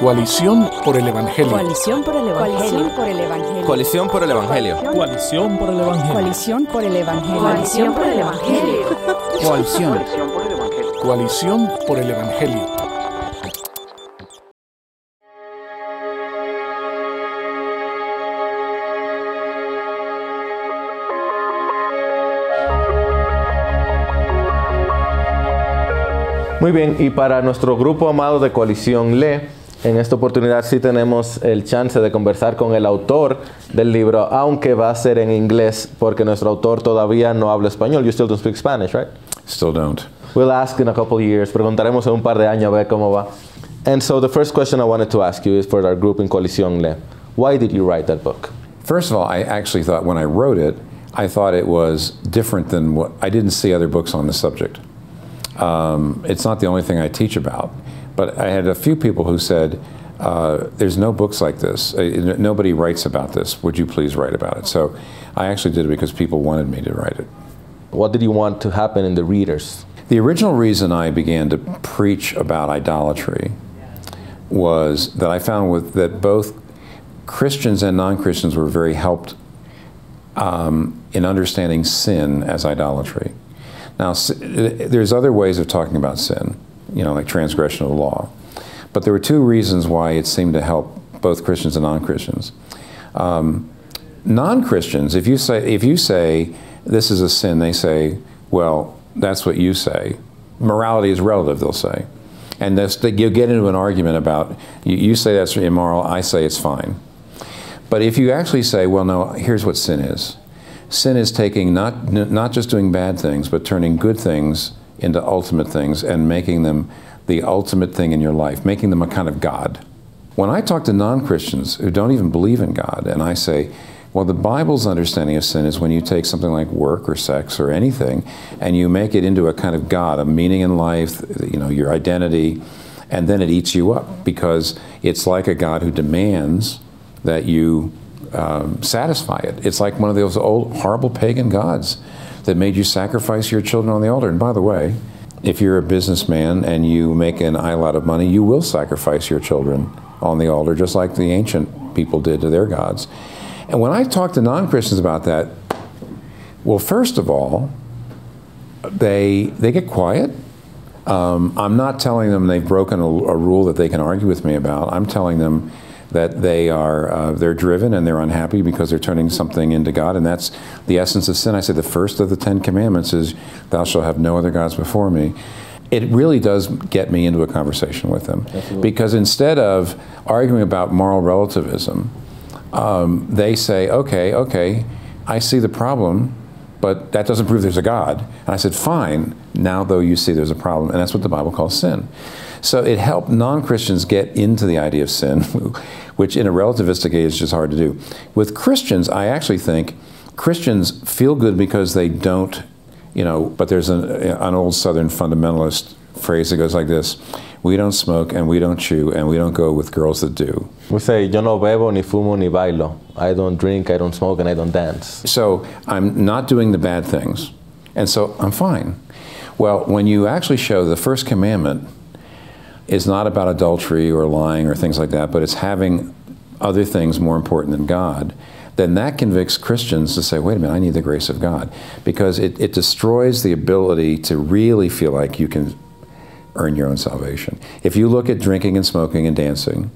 Coalición por el Evangelio. Coalición por el Evangelio. Coalición por el Evangelio. Coalición por el Evangelio. Coalición por el Evangelio. Coalición por el Evangelio. Coalición. Coalición por el Evangelio. Muy bien, y para nuestro grupo amado de Coalición Le, en esta oportunidad sí tenemos el chance de conversar con el autor del libro, aunque va a ser en inglés porque nuestro autor todavía no habla español. You still don't speak Spanish, right? Still don't. We'll ask in a couple of years. Preguntaremos en un par de años a ver cómo va. And so the first question I wanted to ask you is for our group in Coalición Le. Why did you write that book? First of all, I actually thought when I wrote it, I thought it was different than what I didn't see other books on the subject. Um, it's not the only thing I teach about, but I had a few people who said, uh, "There's no books like this. Uh, nobody writes about this. Would you please write about it?" So I actually did it because people wanted me to write it. What did you want to happen in the readers? The original reason I began to preach about idolatry was that I found with that both Christians and non-Christians were very helped um, in understanding sin as idolatry. Now, there's other ways of talking about sin, you know, like transgression of the law. But there were two reasons why it seemed to help both Christians and non-Christians. Um, non-Christians, if you say if you say this is a sin, they say, well, that's what you say. Morality is relative, they'll say. And this, they, you'll get into an argument about, you, you say that's immoral, I say it's fine. But if you actually say, well, no, here's what sin is sin is taking not, not just doing bad things, but turning good things into ultimate things and making them the ultimate thing in your life, making them a kind of God. When I talk to non Christians who don't even believe in God, and I say, well, the Bible's understanding of sin is when you take something like work or sex or anything and you make it into a kind of God, a meaning in life, you know, your identity, and then it eats you up because it's like a God who demands that you um, satisfy it. It's like one of those old horrible pagan gods that made you sacrifice your children on the altar. And by the way, if you're a businessman and you make an idol out of money, you will sacrifice your children on the altar, just like the ancient people did to their gods. And when I talk to non Christians about that, well, first of all, they, they get quiet. Um, I'm not telling them they've broken a, a rule that they can argue with me about. I'm telling them that they are uh, they're driven and they're unhappy because they're turning something into God, and that's the essence of sin. I said the first of the Ten Commandments is, "Thou shalt have no other gods before me." It really does get me into a conversation with them Absolutely. because instead of arguing about moral relativism, um, they say, "Okay, okay, I see the problem." But that doesn't prove there's a God. And I said, fine, now though you see there's a problem. And that's what the Bible calls sin. So it helped non Christians get into the idea of sin, which in a relativistic age is just hard to do. With Christians, I actually think Christians feel good because they don't, you know, but there's an, an old Southern fundamentalist phrase that goes like this we don't smoke and we don't chew and we don't go with girls that do. We say, yo no bebo, ni fumo, ni bailo. I don't drink, I don't smoke, and I don't dance. So I'm not doing the bad things. And so I'm fine. Well, when you actually show the first commandment is not about adultery or lying or things like that, but it's having other things more important than God, then that convicts Christians to say, wait a minute, I need the grace of God. Because it, it destroys the ability to really feel like you can earn your own salvation. If you look at drinking and smoking and dancing,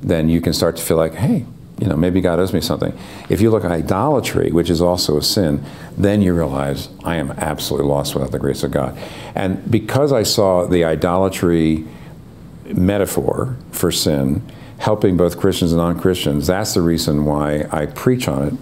then you can start to feel like, hey, you know, maybe God owes me something. If you look at idolatry, which is also a sin, then you realize I am absolutely lost without the grace of God. And because I saw the idolatry metaphor for sin helping both Christians and non Christians, that's the reason why I preach on it.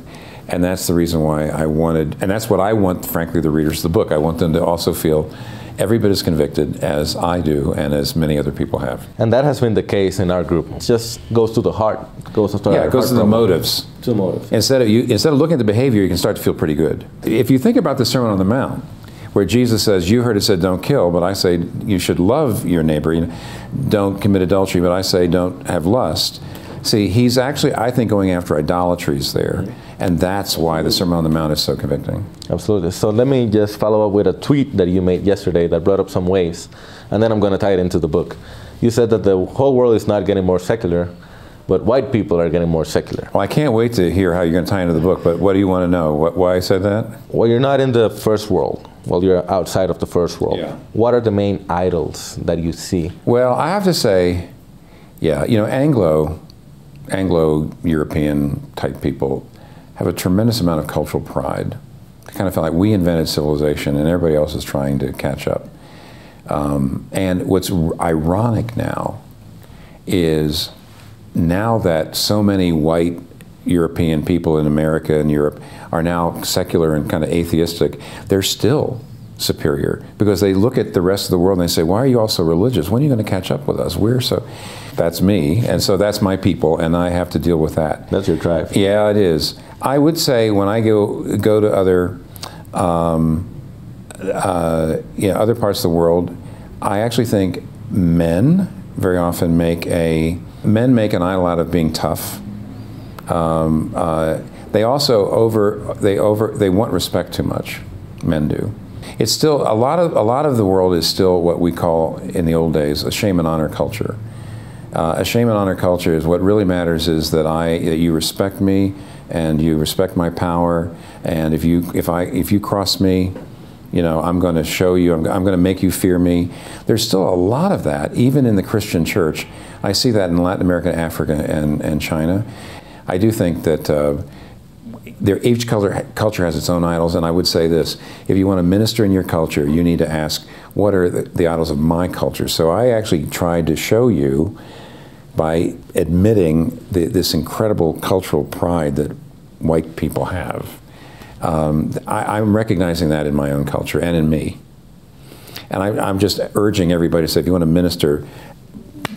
And that's the reason why I wanted, and that's what I want, frankly, the readers of the book. I want them to also feel every bit as convicted as I do and as many other people have. And that has been the case in our group. It just goes to the heart. Goes to Yeah, it goes to the motives. To the motives. Instead of, you, instead of looking at the behavior, you can start to feel pretty good. If you think about the Sermon on the Mount, where Jesus says, You heard it said, don't kill, but I say you should love your neighbor. Don't commit adultery, but I say don't have lust. See, he's actually, I think, going after idolatries there. And that's why the Sermon on the Mount is so convicting. Absolutely. So let me just follow up with a tweet that you made yesterday that brought up some waves, and then I'm going to tie it into the book. You said that the whole world is not getting more secular, but white people are getting more secular. Well, I can't wait to hear how you're going to tie into the book, but what do you want to know? What, why I said that? Well, you're not in the first world. Well, you're outside of the first world. Yeah. What are the main idols that you see? Well, I have to say, yeah, you know, Anglo, Anglo-European type people have a tremendous amount of cultural pride. I kind of feel like we invented civilization and everybody else is trying to catch up. Um, and what's r- ironic now is now that so many white European people in America and Europe are now secular and kind of atheistic, they're still superior because they look at the rest of the world and they say, Why are you all so religious? When are you going to catch up with us? We're so. That's me, and so that's my people, and I have to deal with that. That's your tribe. Yeah, it is. I would say when I go go to other, um, uh, yeah, other parts of the world, I actually think men very often make a men make an idol out of being tough. Um, uh, they also over they over they want respect too much. Men do. It's still a lot of a lot of the world is still what we call in the old days a shame and honor culture. Uh, a shame and honor culture is what really matters is that I that you respect me and you respect my power and if you if I if you cross me you know I'm going to show you I'm, I'm going to make you fear me there's still a lot of that even in the Christian church I see that in Latin America Africa and, and China I do think that uh, each culture, culture has its own idols, and I would say this: if you want to minister in your culture, you need to ask, "What are the, the idols of my culture?" So I actually tried to show you by admitting the, this incredible cultural pride that white people have. Um, I, I'm recognizing that in my own culture and in me, and I, I'm just urging everybody to say, if you want to minister,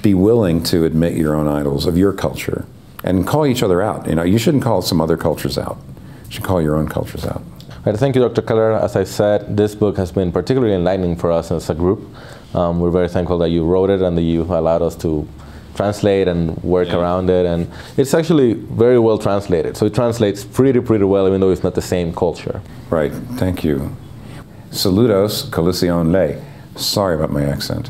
be willing to admit your own idols of your culture and call each other out. You know, you shouldn't call some other cultures out. You should call your own cultures out. Right, thank you, Dr. Keller. As I said, this book has been particularly enlightening for us as a group. Um, we're very thankful that you wrote it and that you allowed us to translate and work Yeah. around it. And it's actually very well translated. So it translates pretty, pretty well, even though it's not the same culture. Right. Thank you. Saludos, Coalición Lee. Sorry about my accent.